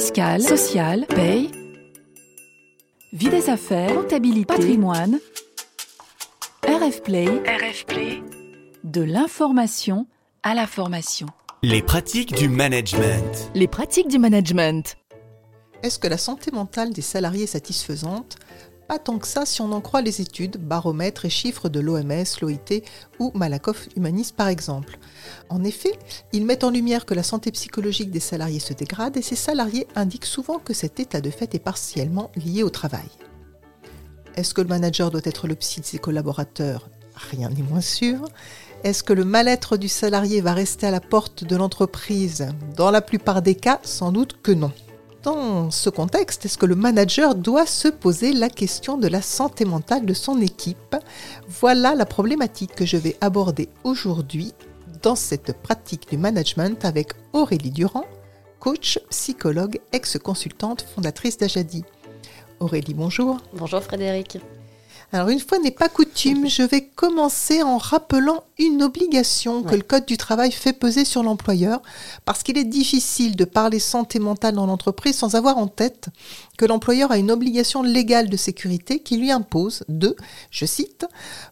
fiscale, sociale, paye, vie des affaires, comptabilité, patrimoine, RF Play, RF Play, de l'information à la formation. Les pratiques du management. Les pratiques du management. Est-ce que la santé mentale des salariés est satisfaisante? Pas tant que ça si on en croit les études, baromètres et chiffres de l'OMS, l'OIT ou Malakoff Humanis par exemple. En effet, ils mettent en lumière que la santé psychologique des salariés se dégrade et ces salariés indiquent souvent que cet état de fait est partiellement lié au travail. Est-ce que le manager doit être le psy de ses collaborateurs? Rien n'est moins sûr. Est-ce que le mal-être du salarié va rester à la porte de l'entreprise? Dans la plupart des cas, sans doute que non. Dans ce contexte, est-ce que le manager doit se poser la question de la santé mentale de son équipe? Voilà la problématique que je vais aborder aujourd'hui dans cette pratique du management avec Aurélie Durand, coach, psychologue, ex-consultante, fondatrice d'Ajadi. Aurélie, bonjour. Bonjour Frédéric. Alors une fois n'est pas coutume, je vais commencer en rappelant une obligation que le Code du travail fait peser sur l'employeur, parce qu'il est difficile de parler santé mentale dans l'entreprise sans avoir en tête que l'employeur a une obligation légale de sécurité qui lui impose de, je cite,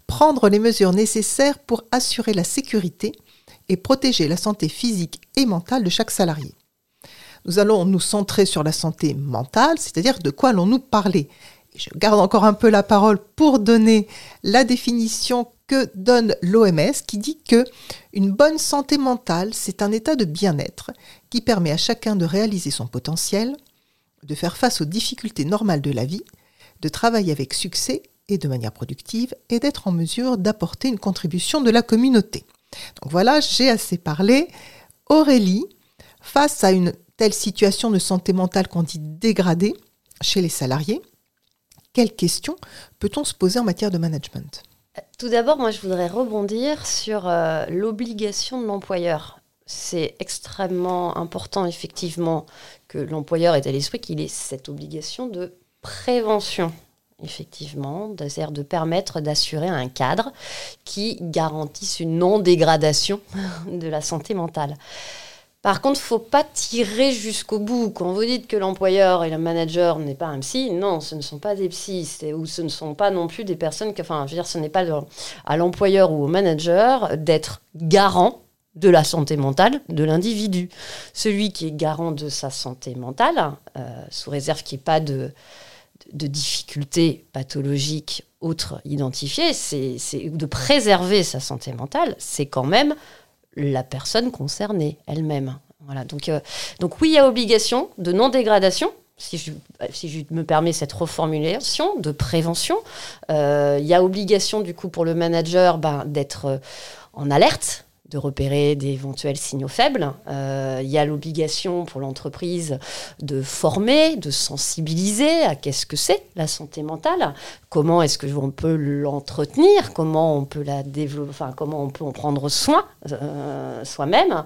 prendre les mesures nécessaires pour assurer la sécurité et protéger la santé physique et mentale de chaque salarié. Nous allons nous centrer sur la santé mentale, c'est-à-dire de quoi allons-nous parler? Je garde encore un peu la parole pour donner la définition que donne l'OMS qui dit que une bonne santé mentale, c'est un état de bien-être qui permet à chacun de réaliser son potentiel, de faire face aux difficultés normales de la vie, de travailler avec succès et de manière productive et d'être en mesure d'apporter une contribution de la communauté. Donc voilà, j'ai assez parlé. Aurélie, face à une telle situation de santé mentale qu'on dit dégradée chez les salariés, quelles questions peut-on se poser en matière de management? Tout d'abord, moi, je voudrais rebondir sur euh, l'obligation de l'employeur. C'est extrêmement important, effectivement, que l'employeur ait à l'esprit qu'il ait cette obligation de prévention effectivement, c'est-à-dire de permettre d'assurer un cadre qui garantisse une non-dégradation de la santé mentale. Par contre, faut pas tirer jusqu'au bout. Quand vous dites que l'employeur et le manager n'est pas un psy, non, ce ne sont pas des psys, ou ce ne sont pas non plus des personnes que, enfin, je veux dire, ce n'est pas à l'employeur ou au manager d'être garant de la santé mentale de l'individu. Celui qui est garant de sa santé mentale, euh, sous réserve qu'il n'y ait pas de, de difficultés pathologiques autres identifiées, c'est de préserver sa santé mentale, c'est quand même la personne concernée elle-même. Donc, euh, donc oui, il y a obligation de non-dégradation, si je, si je, me permets cette reformulation, de prévention. Euh, il y a obligation du coup pour le manager ben, d'être euh, en alerte de repérer d'éventuels signaux faibles. Euh, il y a l'obligation pour l'entreprise de former, de sensibiliser à qu'est-ce que c'est la santé mentale, comment est-ce que on peut l'entretenir, comment on peut la développer, comment on peut en prendre soin euh, soi-même.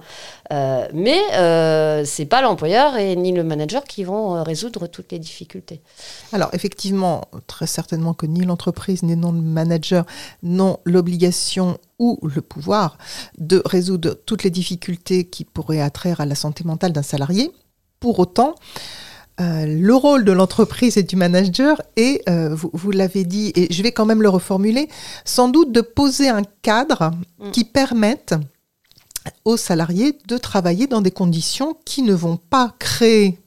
Euh, mais euh, c'est pas l'employeur et ni le manager qui vont résoudre toutes les difficultés. Alors effectivement, très certainement que ni l'entreprise ni non le manager n'ont l'obligation ou le pouvoir de résoudre toutes les difficultés qui pourraient attraire à la santé mentale d'un salarié. Pour autant, euh, le rôle de l'entreprise et du manager est, euh, vous, l'avez dit, et je vais quand même le reformuler, sans doute de poser un cadre mm. qui permette aux salariés de travailler dans des conditions qui ne vont pas créer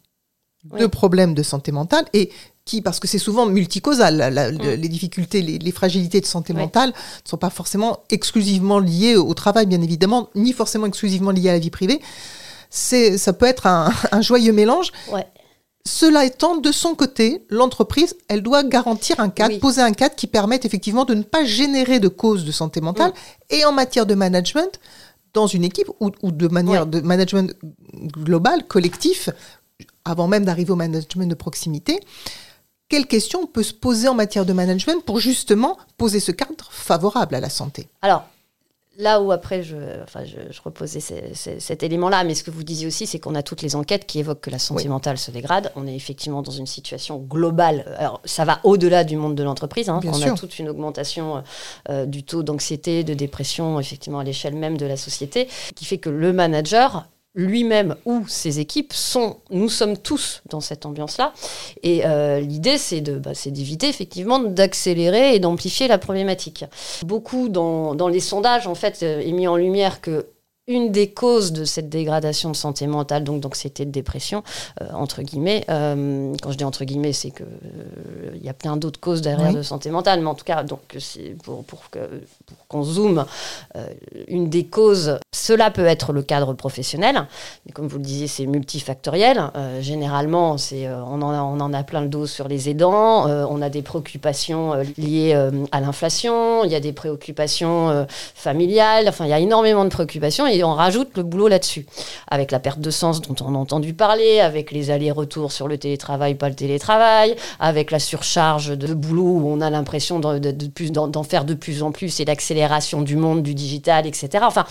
de problèmes de santé mentale et qui, parce que c'est souvent multicausal, mm. les difficultés, les, fragilités de santé mentale ne sont pas forcément exclusivement liées au travail, bien évidemment, ni forcément exclusivement liées à la vie privée. C'est, ça peut être un, joyeux mélange. Cela étant, de son côté, l'entreprise, elle doit garantir un cadre, poser un cadre qui permette effectivement de ne pas générer de causes de santé mentale. Mm. Et en matière de management, dans une équipe ou, de manière de management global, collectif, avant même d'arriver au management de proximité, quelles questions on peut se poser en matière de management pour justement poser ce cadre favorable à la santé? Alors, là où après je, enfin, je, reposais cet élément-là, mais ce que vous disiez aussi, c'est qu'on a toutes les enquêtes qui évoquent que la santé mentale se dégrade. On est effectivement dans une situation globale. Alors, ça va au-delà du monde de l'entreprise. Hein. on a toute une augmentation euh, du taux d'anxiété, de dépression, effectivement, à l'échelle même de la société, qui fait que le manager lui-même ou ses équipes sont, nous sommes tous dans cette ambiance-là. Et euh, l'idée, c'est de, bah, d'éviter effectivement d'accélérer et d'amplifier la problématique. Beaucoup dans, dans, les sondages, en fait, euh, est mis en lumière que une des causes de cette dégradation de santé mentale, donc d'anxiété de dépression, euh, entre guillemets, euh, quand je dis entre guillemets, c'est que il y a plein d'autres causes derrière de santé mentale, mais en tout cas, donc pour, pour, que, pour qu'on zoome, euh, une des causes, cela peut être le cadre professionnel, mais comme vous le disiez, c'est multifactoriel. généralement, c'est on en, a, on, en a, plein le dos sur les aidants, on a des préoccupations liées à l'inflation, il y a des préoccupations familiales, enfin, il y a énormément de préoccupations. Et et on rajoute le boulot là-dessus. Avec la perte de sens dont on a entendu parler, avec les allers-retours sur le télétravail, pas le télétravail, avec la surcharge de boulot où on a l'impression d'en de, faire de plus en plus et l'accélération du monde, du digital, etc. Enfin,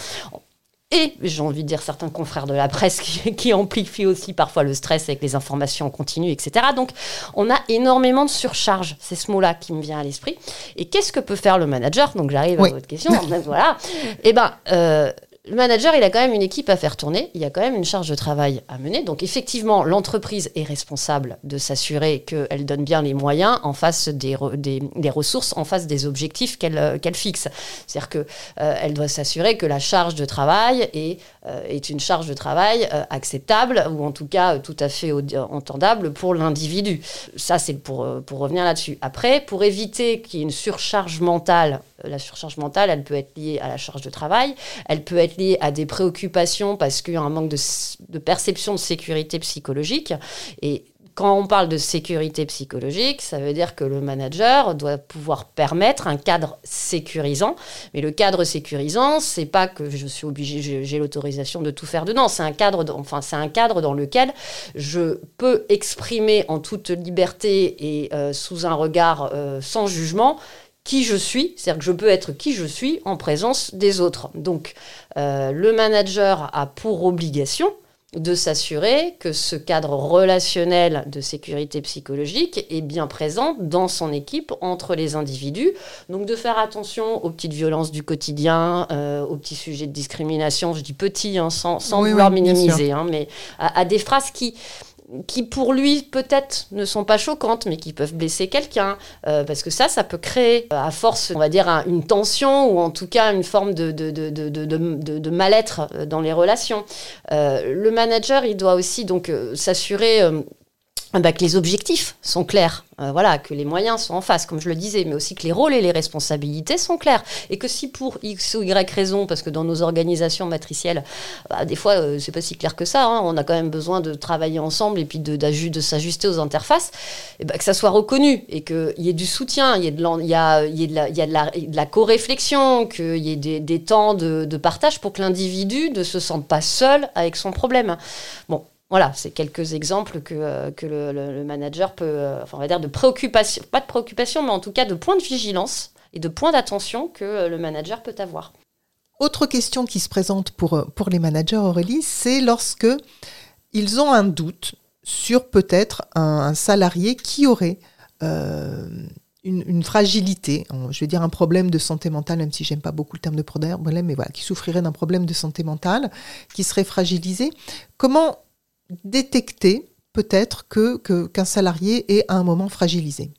et j'ai envie de dire certains confrères de la presse qui, amplifient aussi parfois le stress avec les informations en continu, etc. Donc on a énormément de surcharge, c'est ce mot-là qui me vient à l'esprit. Et qu'est-ce que peut faire le manager? Donc j'arrive à votre question. voilà. Eh ben, euh, le manager, il a quand même une équipe à faire tourner, il y a quand même une charge de travail à mener. Donc effectivement, l'entreprise est responsable de s'assurer qu'elle donne bien les moyens en face des, ressources, en face des objectifs qu'elle euh, fixe. C'est-à-dire qu'elle euh, doit s'assurer que la charge de travail est, est une charge de travail acceptable ou en tout cas tout à fait entendable pour l'individu. Ça, c'est pour, pour revenir là-dessus. Après, pour éviter qu'il y ait une surcharge mentale, la surcharge mentale, elle peut être liée à la charge de travail, elle peut être lié à des préoccupations parce qu'il y a un manque de, perception de sécurité psychologique. Et quand on parle de sécurité psychologique, ça veut dire que le manager doit pouvoir permettre un cadre sécurisant. Mais le cadre sécurisant, c'est pas que je suis obligé, j'ai l'autorisation de tout faire dedans. C'est un cadre, dans lequel je peux exprimer en toute liberté et euh, sous un regard euh, sans jugement qui je suis, c'est-à-dire que je peux être qui je suis en présence des autres. Donc euh, le manager a pour obligation de s'assurer que ce cadre relationnel de sécurité psychologique est bien présent dans son équipe entre les individus. Donc de faire attention aux petites violences du quotidien, euh, aux petits sujets de discrimination, je dis petits hein, sans, vouloir minimiser, hein, mais à, des phrases qui qui pour lui peut-être ne sont pas choquantes, mais qui peuvent blesser quelqu'un, euh, parce que ça, ça peut créer, euh, à force, on va dire, une tension ou en tout cas une forme de, de, de, de mal-être euh, dans les relations. le manager, il doit aussi donc s'assurer bah, que les objectifs sont clairs, euh, voilà, que les moyens sont en face, comme je le disais, mais aussi que les rôles et les responsabilités sont clairs. Et que si pour X ou Y raison, parce que dans nos organisations matricielles, bah, des fois, euh, c'est pas si clair que ça, hein, on a quand même besoin de travailler ensemble et puis de, s'ajuster aux interfaces, bah, que ça soit reconnu et qu'il y ait du soutien, il y ait de la, co-réflexion, qu'il y ait des, des temps de, de partage pour que l'individu ne se sente pas seul avec son problème. Bon, voilà, c'est quelques exemples que, euh, que le, manager peut, euh, enfin, on va dire de préoccupation, pas de préoccupation, mais en tout cas de points de vigilance et de points d'attention que euh, le manager peut avoir. Autre question qui se présente pour, pour les managers, Aurélie, c'est lorsque ils ont un doute sur peut-être un, salarié qui aurait une, fragilité, je vais dire un problème de santé mentale, même si j'aime pas beaucoup le terme de problème, mais voilà, qui souffrirait d'un problème de santé mentale, qui serait fragilisé. Comment détecter peut-être que qu'un salarié est à un moment fragilisé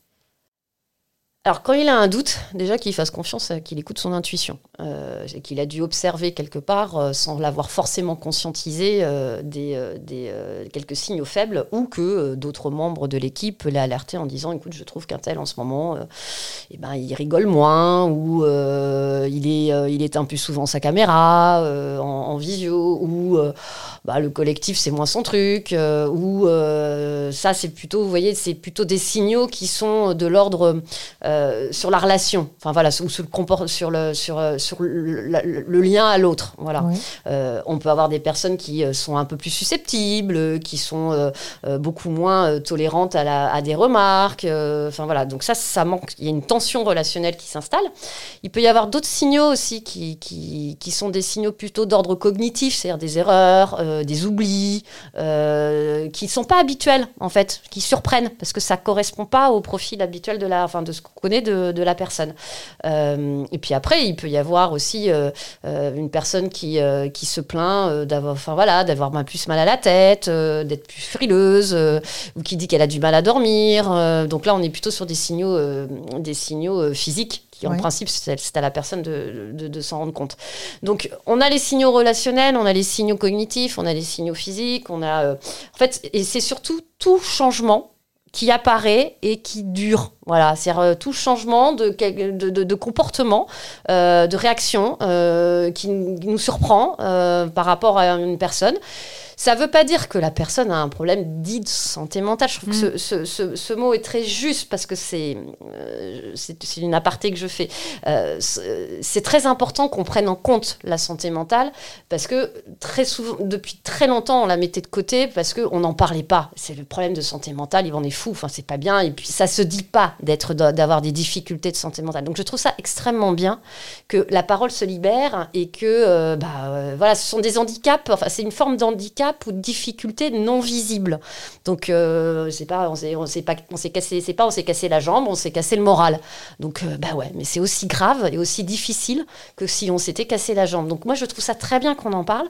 alors quand il a un doute, déjà qu'il fasse confiance, qu'il écoute son intuition, euh, qu'il a dû observer quelque part, euh, sans l'avoir forcément conscientisé, euh, des, des quelques signaux faibles, ou que d'autres membres de l'équipe l'aient alerté en disant, écoute, je trouve qu'un tel en ce moment, eh ben, il rigole moins, ou il, est, il éteint plus souvent sa caméra en, visio, ou bah, le collectif c'est moins son truc, ou ça c'est plutôt, vous voyez, c'est plutôt des signaux qui sont de l'ordre euh, sur la relation, enfin voilà, sur, sur le sur le sur, euh, sur le, lien à l'autre, voilà. Euh, on peut avoir des personnes qui sont un peu plus susceptibles, qui sont beaucoup moins tolérantes à, la, à des remarques, enfin voilà. Donc ça, ça manque. Il y a une tension relationnelle qui s'installe. Il peut y avoir d'autres signaux aussi qui, qui, qui, sont des signaux plutôt d'ordre cognitif, c'est-à-dire des erreurs, des oublis, qui sont pas habituels en fait, qui surprennent parce que ça correspond pas au profil habituel de la, enfin de ce de, de la personne. Euh, et puis après, il peut y avoir aussi euh, euh, une personne qui, qui se plaint d'avoir, enfin voilà, d'avoir mal- plus mal à la tête, d'être plus frileuse, ou qui dit qu'elle a du mal à dormir. donc là, on est plutôt sur des signaux, des signaux physiques qui, en Ouais. principe, c'est c'est à la personne de, de- de s'en rendre compte. Donc, on a les signaux relationnels, on a les signaux cognitifs, on a les signaux physiques, on a, euh, en fait, et c'est surtout tout changement qui apparaît et qui dure. Voilà, c'est euh, tout changement de, comportement, euh, de réaction euh, qui nous surprend par rapport à une personne. Ça ne veut pas dire que la personne a un problème dit de santé mentale. Je trouve que ce, ce- ce- ce mot est très juste parce que c'est euh, c'est une aparté que je fais. Euh, c'est très important qu'on prenne en compte la santé mentale parce que très souvent, depuis très longtemps, on la mettait de côté parce qu'on n'en parlait pas. C'est le problème de santé mentale, il en est fou, enfin, c'est pas bien. Et puis, ça se dit pas d'être, d'avoir des difficultés de santé mentale. Donc, je trouve ça extrêmement bien que la parole se libère et que, euh, bah, voilà, ce sont des handicaps, enfin, c'est une forme d'handicap ou de difficulté non visible. Donc, euh, c'est pas, on s'est, s'est pas, on s'est cassé, c'est pas, on s'est cassé la jambe, on s'est cassé le moral. Donc, euh, bah ouais, mais c'est aussi grave et aussi difficile que si on s'était cassé la jambe. Donc, moi, je trouve ça très bien qu'on en parle.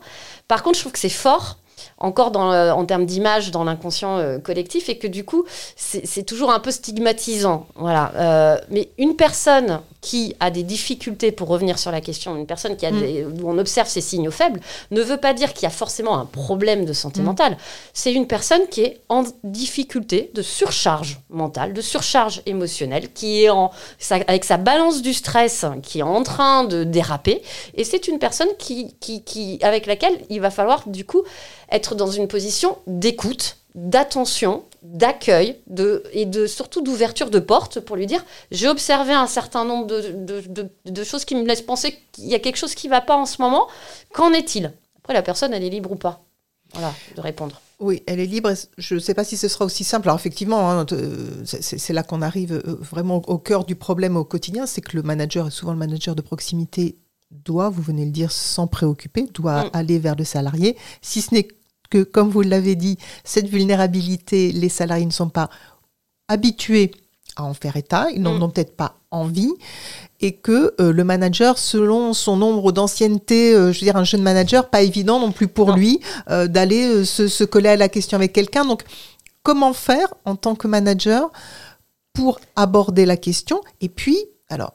Par contre, je trouve que c'est fort encore dans, euh, en termes d'image dans l'inconscient euh, collectif et que du coup c'est toujours un peu stigmatisant voilà Euh, mais une personne qui a des difficultés pour revenir sur la question une personne qui a Mm. des, où on observe ses signaux faibles ne veut pas dire qu'il y a forcément un problème de santé Mm. mentale c'est une personne qui est en difficulté de surcharge mentale de surcharge émotionnelle qui est en sa- avec sa balance du stress qui est en train de déraper et c'est une personne qui, qui, qui, avec laquelle il va falloir du coup être dans une position d'écoute, d'attention, d'accueil de, et de, surtout d'ouverture de porte pour lui dire j'ai observé un certain nombre de, de, de- de choses qui me laissent penser qu'il y a quelque chose qui ne va pas en ce moment. Qu'en est-il? Après, la personne, elle est libre ou pas? Voilà, de répondre. Oui, elle est libre. Je ne sais pas si ce sera aussi simple. Alors effectivement, hein, c'est- là qu'on arrive euh, vraiment au cœur du problème au quotidien, c'est que le manager, et souvent le manager de proximité, doit, vous venez de le dire, s'en préoccuper, doit Mm. aller vers le salarié, si ce n'est que, comme vous l'avez dit, cette vulnérabilité, les salariés ne sont pas habitués à en faire état, ils n'en Mm. ont peut-être pas envie, et que euh, le manager, selon son nombre d'ancienneté, euh, je veux dire un jeune manager, pas évident non plus pour Non. lui euh, d'aller se, se coller à la question avec quelqu'un. Donc, comment faire en tant que manager pour aborder la question? Et puis, alors,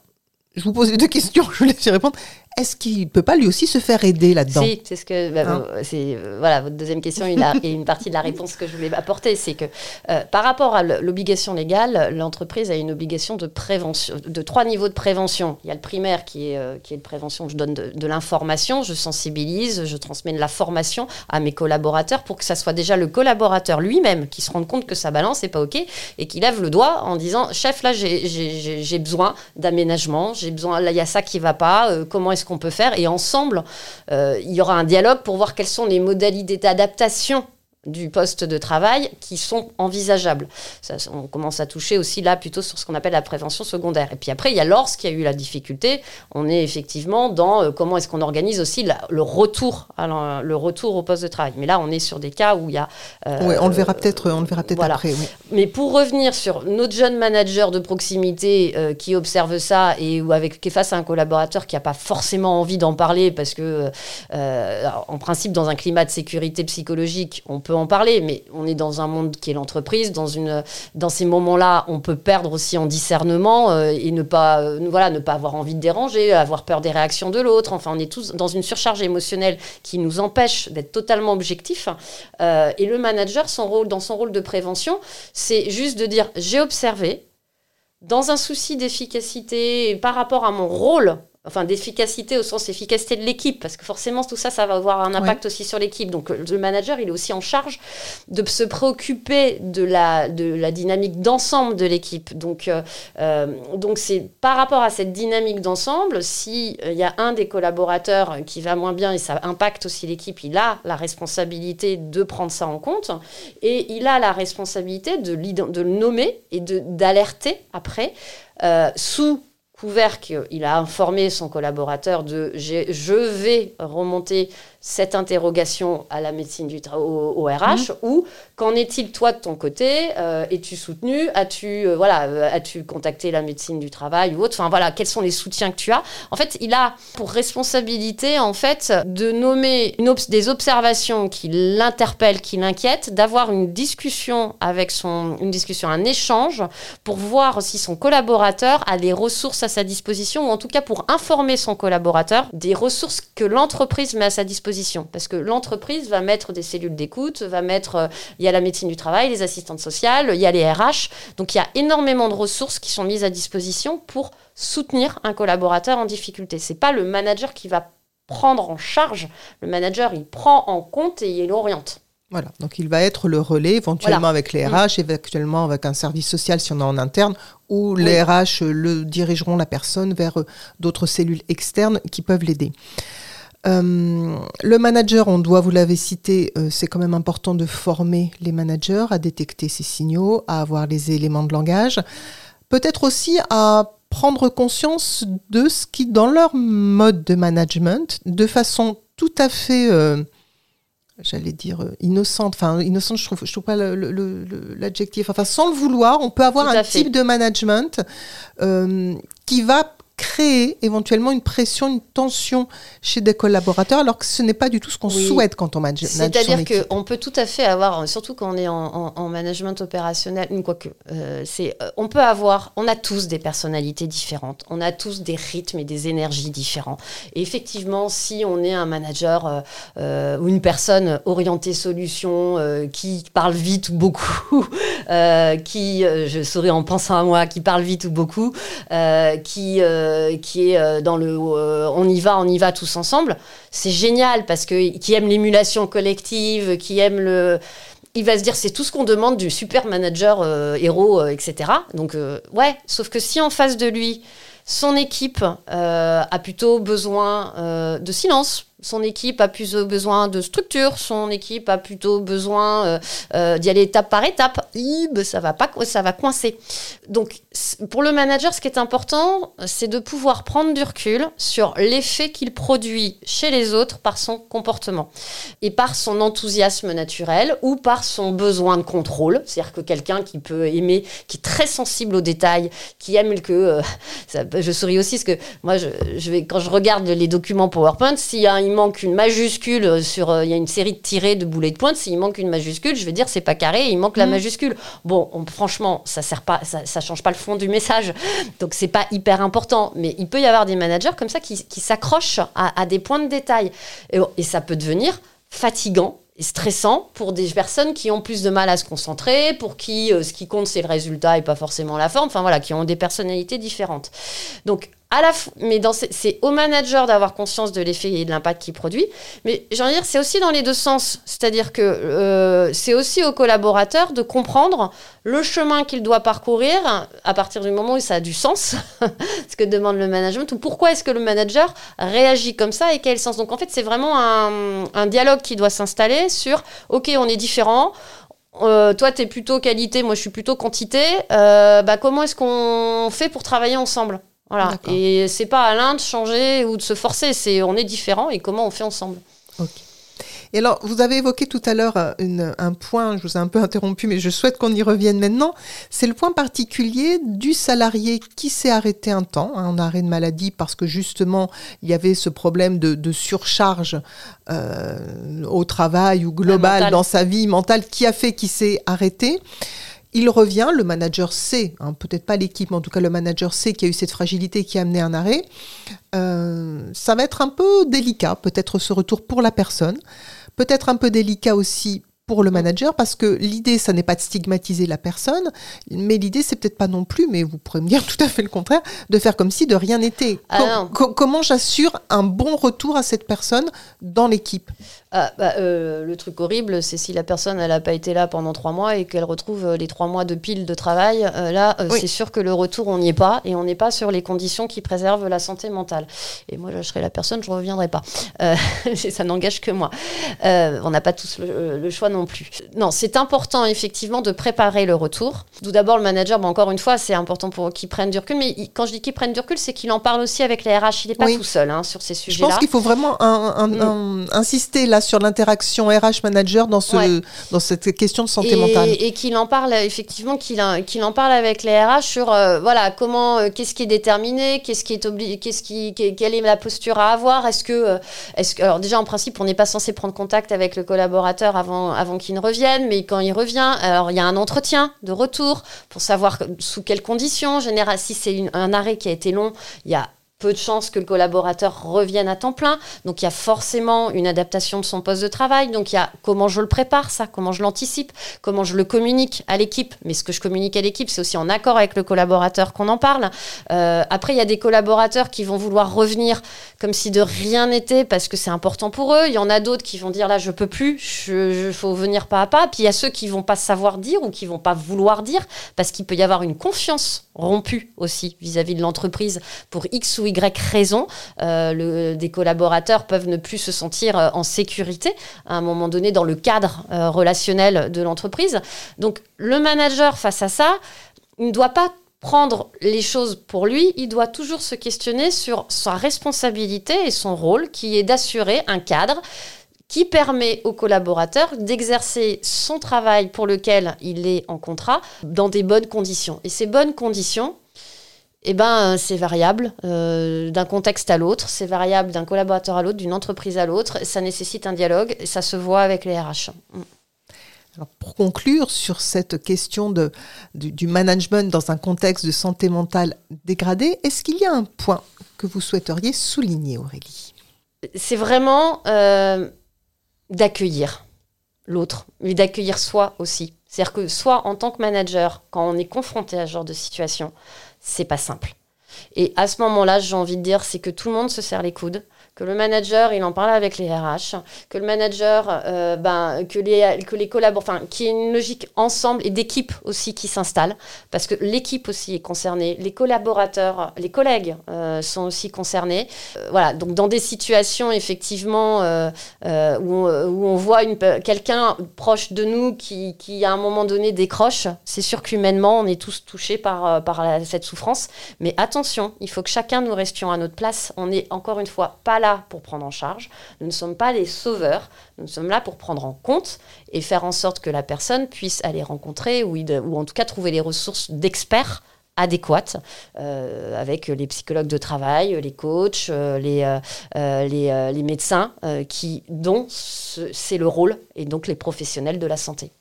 je vous pose les deux questions, je vous laisse y répondre. Est-ce qu'il peut pas lui aussi se faire aider là-dedans Si, c'est ce que. bah, Hein euh, c'est, euh, voilà, votre deuxième question, il a, et une partie de la réponse que je voulais apporter, c'est que euh, par rapport à l'obligation légale, l'entreprise a une obligation de prévention, de trois niveaux de prévention. Il y a le primaire qui est, euh, qui est de prévention, je donne de, de l'information, je sensibilise, je transmets de la formation à mes collaborateurs pour que ça soit déjà le collaborateur lui-même qui se rende compte que sa balance n'est pas OK et qui lève le doigt en disant Chef, là, j'ai- besoin d'aménagement, j'ai besoin, là, il y a ça qui va pas, euh, comment est-ce qu'on peut faire. Et ensemble, euh, il y aura un dialogue pour voir quelles sont les modalités d'adaptation du poste de travail qui sont envisageables. Ça, on commence à toucher aussi là plutôt sur ce qu'on appelle la prévention secondaire. Et puis après, il y a lorsqu'il y a eu la difficulté, on est effectivement dans euh, comment est-ce qu'on organise aussi la- le retour, à le retour au poste de travail. Mais là, on est sur des cas où il y a... euh, Ouais, on le verra peut-être, on le verra peut-être voilà. après. oui. Mais pour revenir sur notre jeune manager de proximité euh, qui observe ça et ou avec, qui est face à un collaborateur qui n'a pas forcément envie d'en parler parce que, euh, alors, en principe, dans un climat de sécurité psychologique, on peut en parler, mais on est dans un monde qui est l'entreprise. Dans, dans ces moments-là, on peut perdre aussi en discernement euh, et ne pas, euh, voilà, ne pas avoir envie de déranger, avoir peur des réactions de l'autre. Enfin, on est tous dans une surcharge émotionnelle qui nous empêche d'être totalement objectif. Euh, et le manager, son rôle, dans son rôle de prévention, c'est juste de dire j'ai observé, dans un souci d'efficacité par rapport à mon rôle, enfin d'efficacité au sens efficacité de l'équipe, parce que forcément tout ça, ça va avoir un impact aussi sur l'équipe. Donc le manager, il est aussi en charge de se préoccuper de la, de la dynamique d'ensemble de l'équipe. Donc euh, euh, donc c'est par rapport à cette dynamique d'ensemble, s'il y a un des collaborateurs qui va moins bien et ça impacte aussi l'équipe, il a la responsabilité de prendre ça en compte et il a la responsabilité de, de le nommer et d'alerter après euh, sous couvert qu'il a informé son collaborateur de je vais remonter cette interrogation à la médecine du au, RH ou qu'en est-il toi de ton côté? Euh, Es-tu soutenu? As-tu euh, voilà euh, as-tu contacté la médecine du travail ou autre? Enfin voilà, quels sont les soutiens que tu as? En fait, il a pour responsabilité en fait de nommer une des observations qui l'interpellent, qui l'inquiètent, d'avoir une discussion avec son une discussion, un échange pour voir si son collaborateur a des ressources à sa disposition ou en tout cas pour informer son collaborateur des ressources que l'entreprise met à sa disposition parce que l'entreprise va mettre des cellules d'écoute, va mettre, euh, il y a la médecine du travail, les assistantes sociales, il y a les RH. Donc il y a énormément de ressources qui sont mises à disposition pour soutenir un collaborateur en difficulté. C'est pas le manager qui va prendre en charge. Le manager, il prend en compte et il oriente. Voilà, donc il va être le relais éventuellement avec les RH, mm. éventuellement avec un service social si on est en interne, ou les RH le dirigeront la personne vers euh, d'autres cellules externes qui peuvent l'aider. Euh, le manager, on doit, vous l'avez cité, euh, c'est quand même important de former les managers à détecter ces signaux, à avoir les éléments de langage, peut-être aussi à prendre conscience de ce qui, dans leur mode de management, de façon tout à fait, euh, j'allais dire, innocente, enfin innocente, je trouve, je trouve pas l'adjectif, enfin sans le vouloir, on peut avoir un type de management qui va créer éventuellement une pression, une tension chez des collaborateurs, alors que ce n'est pas du tout ce qu'on souhaite quand on manage. C'est-à-dire qu'on peut tout à fait avoir, surtout quand on est en, management opérationnel, quoique, euh, c'est, euh, on peut avoir, on a tous des personnalités différentes, on a tous des rythmes et des énergies différents. Et effectivement, si on est un manager euh, ou une personne orientée solution, qui parle vite ou beaucoup, qui, je souris en pensant à moi, qui parle vite ou beaucoup, qui euh, qui est euh, dans le euh, on y va, on y va tous ensemble, c'est génial parce que qui aime l'émulation collective, qui aime le il va se dire c'est tout ce qu'on demande du super manager héros, etc. Donc ouais, sauf que si en face de lui, son équipe a plutôt besoin de silence, son équipe a plus besoin de structure, son équipe a plutôt besoin euh, euh, d'y aller étape par étape. ça va pas, ça va coincer. Donc, pour le manager, ce qui est important, c'est de pouvoir prendre du recul sur l'effet qu'il produit chez les autres par son comportement et par son enthousiasme naturel ou par son besoin de contrôle. C'est-à-dire que quelqu'un qui peut aimer, qui est très sensible aux détails, qui aime que, euh, je souris aussi parce que moi, quand je regarde les documents PowerPoint, s'il y a un manque une majuscule sur, euh, il y a une série de tirés de boulets de pointe, s'il manque une majuscule, je vais dire c'est pas carré, il manque la mm. majuscule. Bon, franchement, ça sert pas, ça, ça, change pas le fond du message, donc c'est pas hyper important. Mais il peut y avoir des managers comme ça qui, qui s'accrochent à, des points de détail, et, ça peut devenir fatigant et stressant pour des personnes qui ont plus de mal à se concentrer, pour qui euh, ce qui compte c'est le résultat et pas forcément la forme, enfin voilà, qui ont des personnalités différentes. Donc mais c'est au manager d'avoir conscience de l'effet et de l'impact qu'il produit. Mais j'ai envie de dire, c'est aussi dans les deux sens. C'est-à-dire que euh, c'est aussi au collaborateur de comprendre le chemin qu'il doit parcourir à partir du moment où ça a du sens, ce que demande le management, ou pourquoi est-ce que le manager réagit comme ça et quel sens. Donc en fait, c'est vraiment un, dialogue qui doit s'installer sur, OK, on est différents. Euh, toi, tu es plutôt qualité, moi, je suis plutôt quantité. Euh, bah, comment est-ce qu'on fait pour travailler ensemble? Voilà. Et c'est pas à l'un de changer ou de se forcer, c'est on est différent et comment on fait ensemble. Ok. Et alors, vous avez évoqué tout à l'heure euh, un point, je vous ai un peu interrompu, mais je souhaite qu'on y revienne maintenant. C'est le point particulier du salarié qui s'est arrêté un temps, hein, en arrêt de maladie, parce que justement, il y avait ce problème de, surcharge euh, au travail ou global dans sa vie mentale qui a fait qu'il s'est arrêté. Il revient, le manager sait, hein, peut-être pas l'équipe, mais en tout cas le manager sait qu'il y a eu cette fragilité qui a amené un arrêt. Euh, ça va être un peu délicat, peut-être ce retour pour la personne, peut-être un peu délicat aussi pour le manager parce que l'idée, ça n'est pas de stigmatiser la personne, mais l'idée, c'est peut-être pas non plus, mais vous pourrez me dire tout à fait le contraire, de faire comme si de rien n'était. Ah comment j'assure un bon retour à cette personne dans l'équipe? Ah, bah, euh, le truc horrible, c'est si la personne elle n'a pas été là pendant trois mois et qu'elle retrouve euh, les trois mois de pile de travail. euh, là, euh, Oui. c'est sûr que le retour, on n'y est pas et on n'est pas sur les conditions qui préservent la santé mentale. Et moi, je serais la personne, je ne reviendrai pas. Euh, ça n'engage que moi. Euh, on n'a pas tous le, le choix non plus. Non, c'est important effectivement de préparer le retour. Tout d'abord, le manager, bon, encore une fois, c'est important pour qu'il prenne du recul. Mais il- quand je dis qu'il prenne du recul, c'est qu'il en parle aussi avec les RH. Il n'est pas Oui. tout seul hein, sur ces Je sujets-là. pense qu'il faut vraiment un- un- Mm. un- insister là sur l'interaction RH manager dans, ce, Ouais. dans cette question de santé et, mentale. et qu'il en parle effectivement qu'il qu'il en parle avec les RH sur euh, voilà comment euh, qu'est-ce qui est déterminé qu'est-ce qui est obligé qu'est-ce qui que- quelle est la posture à avoir est-ce que euh, est-ce que alors déjà en principe on n'est pas censé prendre contact avec le collaborateur avant avant qu'il ne revienne mais quand il revient alors il y a un entretien de retour pour savoir sous quelles conditions général si c'est un arrêt qui a été long il y a peu de chances que le collaborateur revienne à temps plein. Donc il y a forcément une adaptation de son poste de travail. Donc il y a comment je le prépare, ça, comment je l'anticipe, comment je le communique à l'équipe. Mais ce que je communique à l'équipe, c'est aussi en accord avec le collaborateur qu'on en parle. Euh, après, il y a des collaborateurs qui vont vouloir revenir comme si de rien n'était parce que c'est important pour eux. Il y en a d'autres qui vont dire là, je peux plus, je, je- faut venir pas à pas. Puis il y a ceux qui vont pas savoir dire ou qui vont pas vouloir dire parce qu'il peut y avoir une confiance rompue aussi vis-à-vis de l'entreprise pour X ou Y raison. Euh, des collaborateurs peuvent ne plus se sentir euh, en sécurité à un moment donné dans le cadre euh, relationnel de l'entreprise. Donc le manager face à ça, il ne doit pas prendre les choses pour lui, il doit toujours se questionner sur sa responsabilité et son rôle qui est d'assurer un cadre qui permet au collaborateur d'exercer son travail pour lequel il est en contrat dans des bonnes conditions. Et ces bonnes conditions, eh ben, c'est variable euh, d'un contexte à l'autre, c'est variable d'un collaborateur à l'autre, d'une entreprise à l'autre. Ça nécessite un dialogue et ça se voit avec les RH. Mm. Alors, pour conclure sur cette question de, du, du management dans un contexte de santé mentale dégradée, est-ce qu'il y a un point que vous souhaiteriez souligner, Aurélie? C'est vraiment euh, d'accueillir l'autre, mais d'accueillir soi aussi. C'est-à-dire que soit en tant que manager, quand on est confronté à ce genre de situation, c'est pas simple. Et à ce moment-là, j'ai envie de dire, c'est que tout le monde se serre les coudes, que le manager, il en parle avec les RH, que le manager, euh, ben, que les, que les collaborateurs, enfin, qu'il y ait une logique ensemble et d'équipe aussi qui s'installe, parce que l'équipe aussi est concernée, les collaborateurs, les collègues euh, sont aussi concernés. Euh, voilà, donc dans des situations effectivement où, on, où on voit quelqu'un proche de nous qui, qui, à un moment donné décroche, c'est sûr qu'humainement, on est tous touchés par, par cette souffrance. Mais attention, il faut que chacun nous restions à notre place. On n'est encore une fois pas là pour prendre en charge. Nous ne sommes pas les sauveurs. Nous sommes là pour prendre en compte et faire en sorte que la personne puisse aller rencontrer ou, ou en tout cas trouver les ressources d'experts adéquates euh, avec les psychologues de travail, les coachs, euh, les, euh, les, les médecins, qui, dont ce- c'est le rôle, et donc les professionnels de la santé.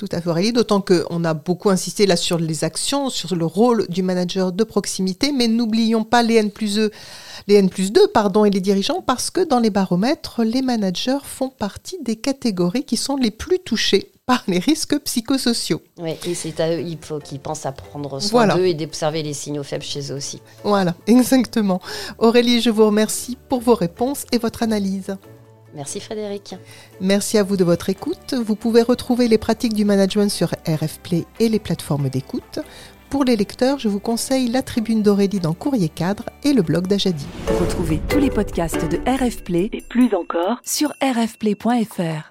Tout à fait, Aurélie, d'autant qu'on a beaucoup insisté là sur les actions, sur le rôle du manager de proximité, mais n'oublions pas les N plus 2, les N plus 2 pardon, et les dirigeants, parce que dans les baromètres, les managers font partie des catégories qui sont les plus touchées par les risques psychosociaux. Oui, et c'est à eux, il faut qu'ils pensent à prendre soin Voilà. d'eux et d'observer les signaux faibles chez eux aussi. Voilà, exactement. Aurélie, je vous remercie pour vos réponses et votre analyse. Merci Frédéric. Merci à vous de votre écoute. Vous pouvez retrouver les pratiques du management sur RF Play et les plateformes d'écoute. Pour les lecteurs, je vous conseille la tribune d'Aurélie dans Courrier Cadre et le blog d'Ajadi. Retrouvez tous les podcasts de RF Play et plus encore sur rfplay.fr.